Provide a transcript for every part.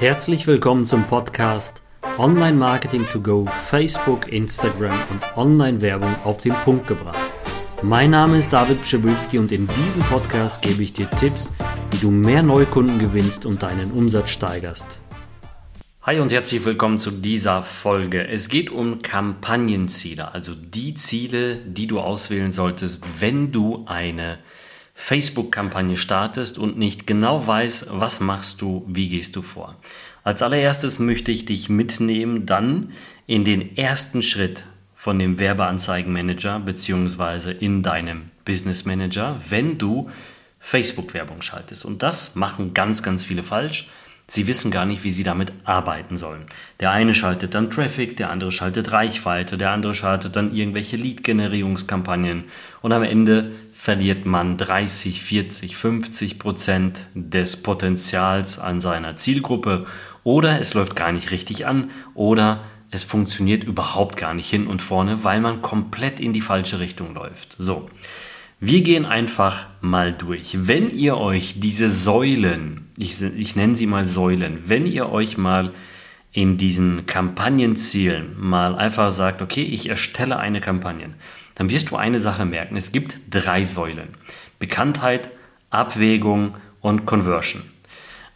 Herzlich willkommen zum Podcast Online Marketing to Go, Facebook, Instagram und Online-Werbung auf den Punkt gebracht. Mein Name ist David Pschibilski und in diesem Podcast gebe ich dir Tipps, wie du mehr Neukunden gewinnst und deinen Umsatz steigerst. Hi und herzlich willkommen zu dieser Folge. Es geht um Kampagnenziele, also die Ziele, die du auswählen solltest, wenn du eine Facebook-Kampagne startest und nicht genau weißt, was machst du, wie gehst du vor. Als allererstes möchte ich dich mitnehmen dann in den ersten Schritt von dem Werbeanzeigenmanager beziehungsweise in deinem Business Manager, wenn du Facebook-Werbung schaltest. Und das machen ganz, ganz viele falsch. Sie wissen gar nicht, wie sie damit arbeiten sollen. Der eine schaltet dann Traffic, der andere schaltet Reichweite, der andere schaltet dann irgendwelche Lead-Generierungskampagnen und am Ende verliert man 30, 40, 50 Prozent des Potenzials an seiner Zielgruppe oder es läuft gar nicht richtig an oder es funktioniert überhaupt gar nicht hin und vorne, weil man komplett in die falsche Richtung läuft. So, wir gehen einfach mal durch. Wenn ihr euch diese Säulen, ich, ich nenne sie mal Säulen, wenn ihr euch mal in diesen Kampagnenzielen mal einfach sagt, okay, ich erstelle eine Kampagne, dann wirst du eine Sache merken. Es gibt drei Säulen. Bekanntheit, Abwägung und Conversion.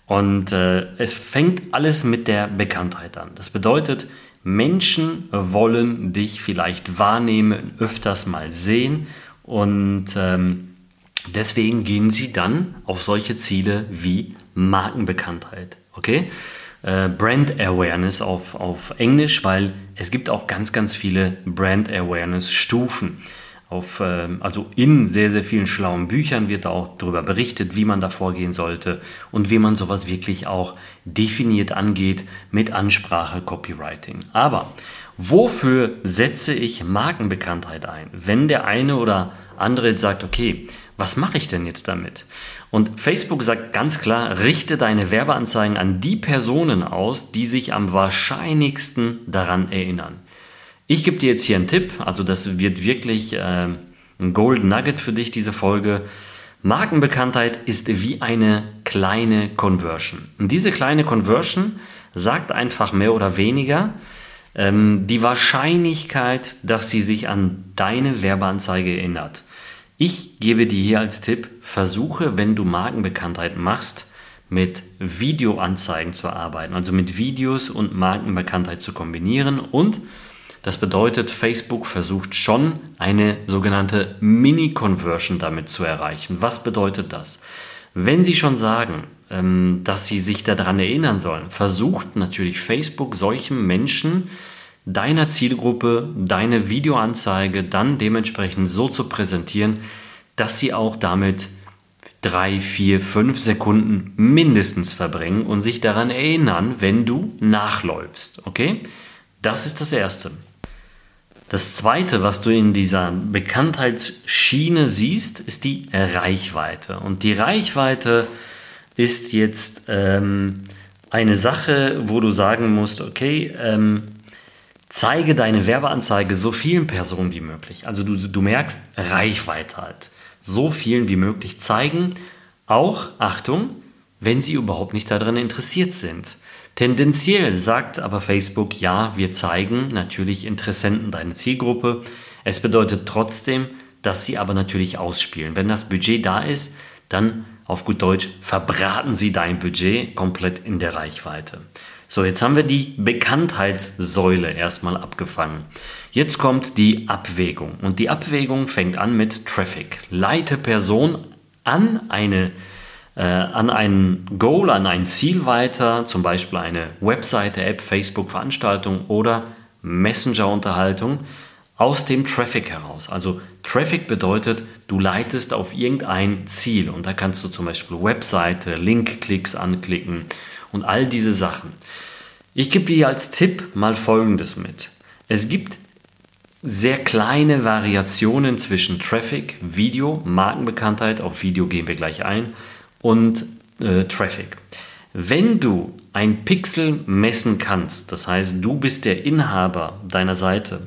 Und äh, es fängt alles mit der Bekanntheit an. Das bedeutet, Menschen wollen dich vielleicht wahrnehmen, öfters mal sehen und ähm, deswegen gehen sie dann auf solche Ziele wie Markenbekanntheit. Okay? Äh, Brand Awareness auf, auf Englisch, weil es gibt auch ganz, ganz viele Brand Awareness Stufen. Auf, äh, also in sehr, sehr vielen schlauen Büchern wird auch darüber berichtet, wie man da vorgehen sollte und wie man sowas wirklich auch definiert angeht mit Ansprache, Copywriting. Aber wofür setze ich Markenbekanntheit ein? Wenn der eine oder andere jetzt sagt, okay, was mache ich denn jetzt damit? Und Facebook sagt ganz klar, richte deine Werbeanzeigen an die Personen aus, die sich am wahrscheinlichsten daran erinnern. Ich gebe dir jetzt hier einen Tipp, also das wird wirklich äh, ein Gold Nugget für dich, diese Folge. Markenbekanntheit ist wie eine kleine Conversion. Und diese kleine Conversion sagt einfach mehr oder weniger ähm, die Wahrscheinlichkeit, dass sie sich an deine Werbeanzeige erinnert. Ich gebe dir hier als Tipp, versuche, wenn du Markenbekanntheit machst, mit Videoanzeigen zu arbeiten, also mit Videos und Markenbekanntheit zu kombinieren. Und das bedeutet, Facebook versucht schon eine sogenannte Mini-Conversion damit zu erreichen. Was bedeutet das? Wenn Sie schon sagen, ähm, dass Sie sich daran erinnern sollen, versucht natürlich Facebook solchen Menschen, deiner Zielgruppe deine Videoanzeige dann dementsprechend so zu präsentieren, dass sie auch damit drei, vier, fünf Sekunden mindestens verbringen und sich daran erinnern, wenn du nachläufst. Okay? Das ist das Erste. Das Zweite, was du in dieser Bekanntheitsschiene siehst, ist die Reichweite. Und die Reichweite ist jetzt ähm, eine Sache, wo du sagen musst, okay, ähm, zeige deine Werbeanzeige so vielen Personen wie möglich. Also du, du merkst Reichweite halt. So vielen wie möglich zeigen. Auch, Achtung, wenn sie überhaupt nicht daran interessiert sind. Tendenziell sagt aber Facebook, ja, wir zeigen natürlich Interessenten deine Zielgruppe. Es bedeutet trotzdem, dass sie aber natürlich ausspielen. Wenn das Budget da ist, dann auf gut Deutsch verbraten sie dein Budget komplett in der Reichweite. So, jetzt haben wir die Bekanntheitssäule erstmal abgefangen. Jetzt kommt die Abwägung. Und die Abwägung fängt an mit Traffic. Leite Person an eine äh, an ein Goal, an ein Ziel weiter, zum Beispiel eine Webseite, App, Facebook-Veranstaltung oder Messenger-Unterhaltung aus dem Traffic heraus. Also Traffic bedeutet, du leitest auf irgendein Ziel und da kannst du zum Beispiel Webseite, Link-Klicks anklicken und all diese Sachen. Ich gebe dir als Tipp mal Folgendes mit. Es gibt sehr kleine Variationen zwischen Traffic, Video, Markenbekanntheit, auf Video gehen wir gleich ein, und äh, Traffic. Wenn du ein Pixel messen kannst, das heißt, du bist der Inhaber deiner Seite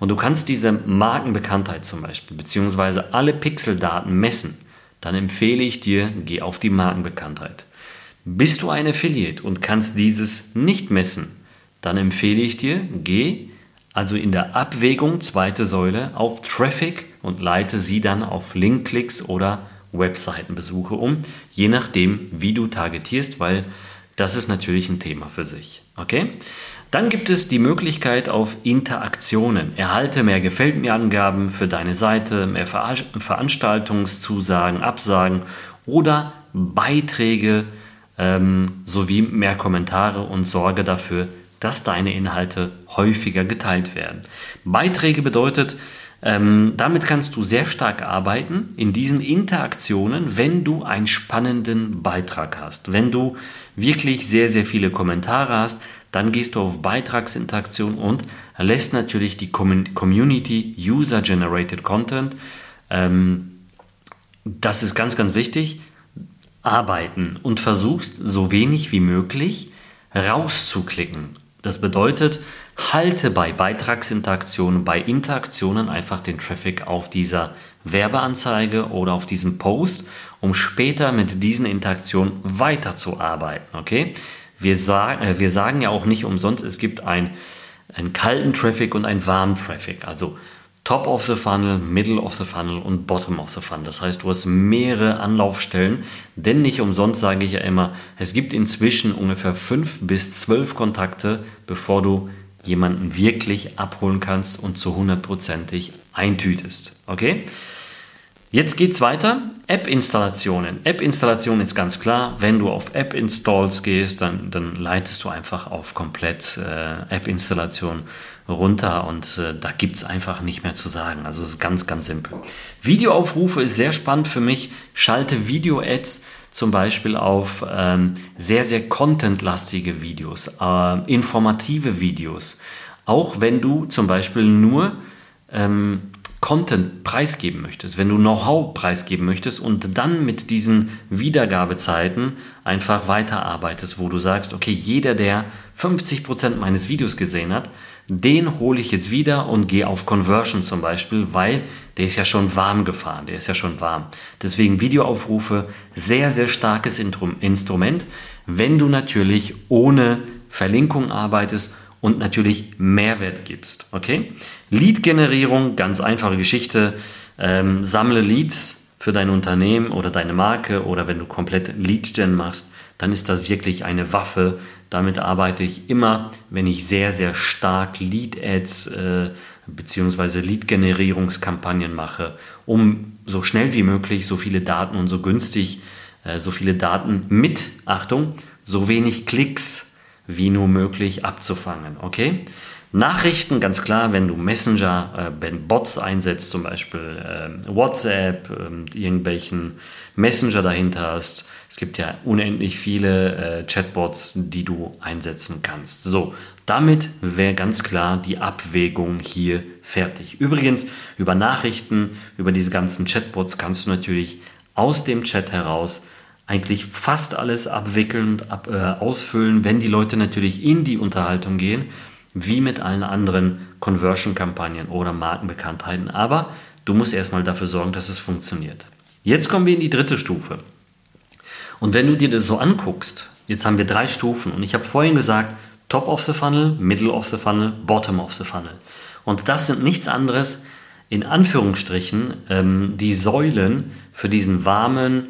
und du kannst diese Markenbekanntheit zum Beispiel, beziehungsweise alle Pixeldaten messen, dann empfehle ich dir, geh auf die Markenbekanntheit. Bist du ein Affiliate und kannst dieses nicht messen, dann empfehle ich dir, geh also in der Abwägung zweite Säule auf Traffic und leite sie dann auf Linkklicks oder Webseitenbesuche um, je nachdem, wie du targetierst, weil das ist natürlich ein Thema für sich. Okay? Dann gibt es die Möglichkeit auf Interaktionen. Erhalte mehr Gefällt mir Angaben für deine Seite, mehr Ver Veranstaltungszusagen, Absagen oder Beiträge ähm, sowie mehr Kommentare und sorge dafür, dass deine Inhalte häufiger geteilt werden. Beiträge bedeutet, ähm, damit kannst du sehr stark arbeiten in diesen Interaktionen, wenn du einen spannenden Beitrag hast. Wenn du wirklich sehr, sehr viele Kommentare hast, dann gehst du auf Beitragsinteraktion und lässt natürlich die Community User-Generated Content, ähm, das ist ganz, ganz wichtig, arbeiten und versuchst so wenig wie möglich rauszuklicken. Das bedeutet, halte bei Beitragsinteraktionen, bei Interaktionen einfach den Traffic auf dieser Werbeanzeige oder auf diesem Post, um später mit diesen Interaktionen weiterzuarbeiten. Okay? Wir, sagen, äh, wir sagen ja auch nicht umsonst, es gibt ein, einen kalten Traffic und einen warmen Traffic. Also Top of the Funnel, Middle of the Funnel und Bottom of the Funnel. Das heißt, du hast mehrere Anlaufstellen, denn nicht umsonst sage ich ja immer, es gibt inzwischen ungefähr fünf bis zwölf Kontakte, bevor du jemanden wirklich abholen kannst und zu hundertprozentig eintütest. Okay? Jetzt geht es weiter. App-Installationen. App-Installation ist ganz klar. Wenn du auf App-Installs gehst, dann, dann leitest du einfach auf komplett äh, App-Installation runter und äh, da gibt es einfach nicht mehr zu sagen. Also es ist ganz, ganz simpel. Videoaufrufe ist sehr spannend für mich. Schalte Video-Ads zum Beispiel auf ähm, sehr, sehr contentlastige Videos, äh, informative Videos. Auch wenn du zum Beispiel nur ähm, Content preisgeben möchtest, wenn du Know-how preisgeben möchtest und dann mit diesen Wiedergabezeiten einfach weiterarbeitest, wo du sagst, okay, jeder, der 50% meines Videos gesehen hat, den hole ich jetzt wieder und gehe auf Conversion zum Beispiel, weil der ist ja schon warm gefahren, der ist ja schon warm. Deswegen Videoaufrufe, sehr, sehr starkes Instrument, wenn du natürlich ohne Verlinkung arbeitest und natürlich Mehrwert gibst. Okay? Lead-Generierung, ganz einfache Geschichte. Ähm, sammle Leads für dein Unternehmen oder deine Marke oder wenn du komplett Lead-Gen machst, dann ist das wirklich eine Waffe. Damit arbeite ich immer, wenn ich sehr, sehr stark Lead-Ads äh, bzw. Lead-Generierungskampagnen mache, um so schnell wie möglich so viele Daten und so günstig äh, so viele Daten mit, Achtung, so wenig Klicks wie nur möglich abzufangen. Okay? Nachrichten, ganz klar, wenn du Messenger, äh, wenn Bots einsetzt, zum Beispiel äh, WhatsApp, äh, irgendwelchen Messenger dahinter hast. Es gibt ja unendlich viele äh, Chatbots, die du einsetzen kannst. So, damit wäre ganz klar die Abwägung hier fertig. Übrigens, über Nachrichten, über diese ganzen Chatbots kannst du natürlich aus dem Chat heraus eigentlich fast alles abwickeln ab, äh, ausfüllen, wenn die Leute natürlich in die Unterhaltung gehen, wie mit allen anderen Conversion-Kampagnen oder Markenbekanntheiten. Aber du musst erstmal dafür sorgen, dass es funktioniert. Jetzt kommen wir in die dritte Stufe. Und wenn du dir das so anguckst, jetzt haben wir drei Stufen und ich habe vorhin gesagt, Top of the Funnel, Middle of the Funnel, Bottom of the Funnel. Und das sind nichts anderes, in Anführungsstrichen, ähm, die Säulen für diesen warmen,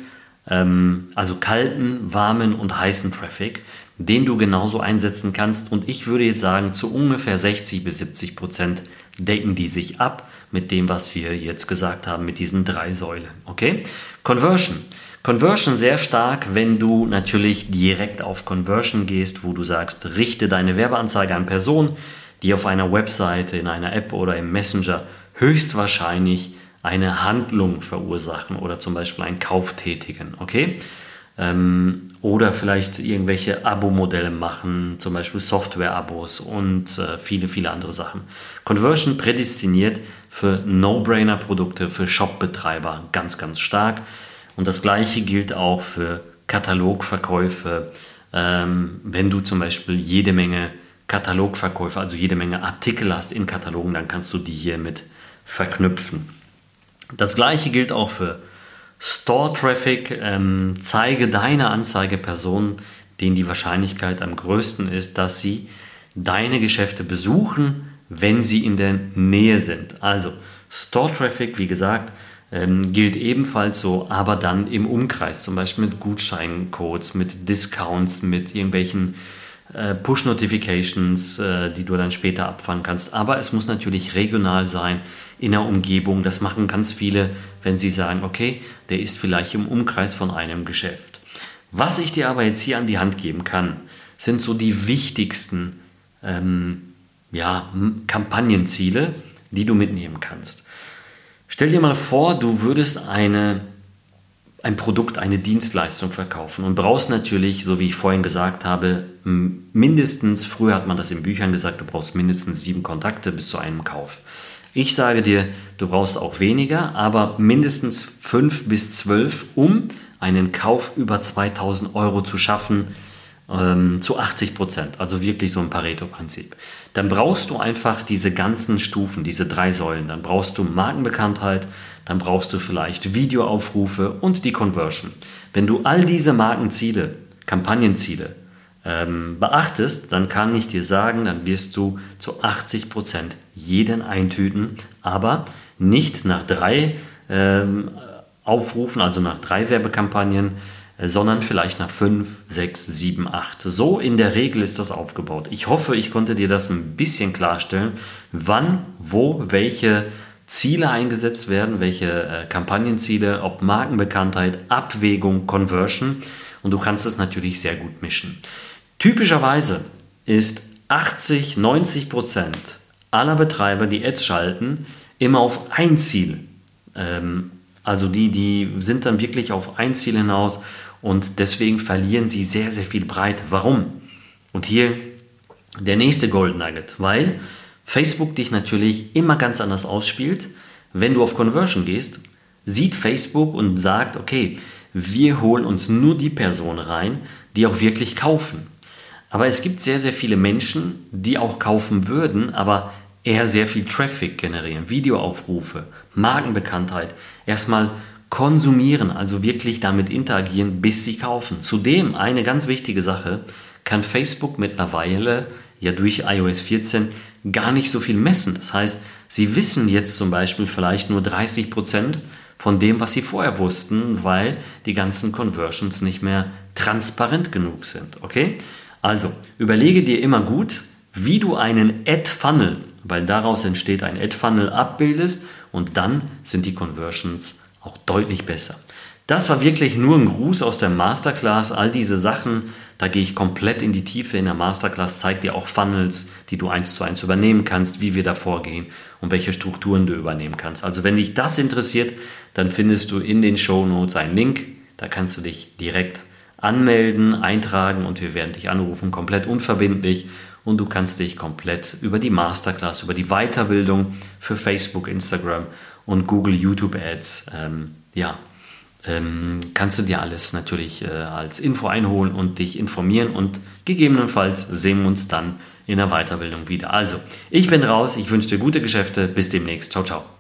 ähm, also kalten, warmen und heißen Traffic, den du genauso einsetzen kannst. Und ich würde jetzt sagen, zu ungefähr 60 bis 70 Prozent decken die sich ab mit dem, was wir jetzt gesagt haben, mit diesen drei Säulen. Okay? Conversion. Conversion sehr stark, wenn du natürlich direkt auf Conversion gehst, wo du sagst, richte deine Werbeanzeige an Personen, die auf einer Webseite, in einer App oder im Messenger höchstwahrscheinlich eine Handlung verursachen oder zum Beispiel einen Kauf tätigen. Okay? Ähm, oder vielleicht irgendwelche Abo-Modelle machen, zum Beispiel Software-Abos und äh, viele, viele andere Sachen. Conversion prädestiniert für No-Brainer-Produkte, für Shop-Betreiber ganz, ganz stark. Und das gleiche gilt auch für Katalogverkäufe. Ähm, wenn du zum Beispiel jede Menge Katalogverkäufe, also jede Menge Artikel hast in Katalogen, dann kannst du die hier mit verknüpfen. Das gleiche gilt auch für Store Traffic, ähm, zeige deine Anzeigepersonen, denen die Wahrscheinlichkeit am größten ist, dass sie deine Geschäfte besuchen, wenn sie in der Nähe sind. Also Store Traffic, wie gesagt, ähm, gilt ebenfalls so, aber dann im Umkreis, zum Beispiel mit Gutscheincodes, mit Discounts, mit irgendwelchen äh, Push-Notifications, äh, die du dann später abfangen kannst. Aber es muss natürlich regional sein, in der Umgebung. Das machen ganz viele, wenn sie sagen, okay, der ist vielleicht im Umkreis von einem Geschäft. Was ich dir aber jetzt hier an die Hand geben kann, sind so die wichtigsten ähm, ja, Kampagnenziele, die du mitnehmen kannst. Stell dir mal vor, du würdest eine, ein Produkt, eine Dienstleistung verkaufen und brauchst natürlich, so wie ich vorhin gesagt habe, mindestens, früher hat man das in Büchern gesagt, du brauchst mindestens sieben Kontakte bis zu einem Kauf. Ich sage dir, du brauchst auch weniger, aber mindestens fünf bis zwölf, um einen Kauf über 2000 Euro zu schaffen, ähm, zu 80 Prozent, also wirklich so ein Pareto-Prinzip. Dann brauchst du einfach diese ganzen Stufen, diese drei Säulen. Dann brauchst du Markenbekanntheit, dann brauchst du vielleicht Videoaufrufe und die Conversion. Wenn du all diese Markenziele, Kampagnenziele ähm, beachtest, dann kann ich dir sagen, dann wirst du zu 80 Prozent jeden eintüten, aber nicht nach drei ähm, Aufrufen, also nach drei Werbekampagnen, sondern vielleicht nach 5, 6, 7, 8. So in der Regel ist das aufgebaut. Ich hoffe, ich konnte dir das ein bisschen klarstellen, wann, wo, welche Ziele eingesetzt werden, welche äh, Kampagnenziele, ob Markenbekanntheit, Abwägung, Conversion. Und du kannst es natürlich sehr gut mischen. Typischerweise ist 80, 90 Prozent aller Betreiber, die Ads schalten, immer auf ein Ziel. Ähm, also die, die sind dann wirklich auf ein Ziel hinaus und deswegen verlieren sie sehr, sehr viel Breite. Warum? Und hier der nächste Gold Nugget, weil Facebook dich natürlich immer ganz anders ausspielt. Wenn du auf Conversion gehst, sieht Facebook und sagt, okay, wir holen uns nur die Personen rein, die auch wirklich kaufen. Aber es gibt sehr, sehr viele Menschen, die auch kaufen würden, aber eher sehr viel Traffic generieren, Videoaufrufe, Markenbekanntheit, erstmal konsumieren, also wirklich damit interagieren, bis sie kaufen. Zudem eine ganz wichtige Sache, kann Facebook mittlerweile ja durch iOS 14 gar nicht so viel messen. Das heißt, sie wissen jetzt zum Beispiel vielleicht nur 30 Prozent von dem, was sie vorher wussten, weil die ganzen Conversions nicht mehr transparent genug sind. Okay? Also überlege dir immer gut, wie du einen Ad-Funnel, weil daraus entsteht ein Ad-Funnel, abbildest und dann sind die Conversions auch deutlich besser. Das war wirklich nur ein Gruß aus der Masterclass. All diese Sachen, da gehe ich komplett in die Tiefe in der Masterclass, zeige dir auch Funnels, die du eins zu eins übernehmen kannst, wie wir da vorgehen und welche Strukturen du übernehmen kannst. Also wenn dich das interessiert, dann findest du in den Show Notes einen Link. Da kannst du dich direkt anmelden, eintragen und wir werden dich anrufen, komplett unverbindlich. Und du kannst dich komplett über die Masterclass, über die Weiterbildung für Facebook, Instagram und Google YouTube Ads, ähm, ja, ähm, kannst du dir alles natürlich äh, als Info einholen und dich informieren und gegebenenfalls sehen wir uns dann in der Weiterbildung wieder. Also, ich bin raus, ich wünsche dir gute Geschäfte, bis demnächst, ciao, ciao.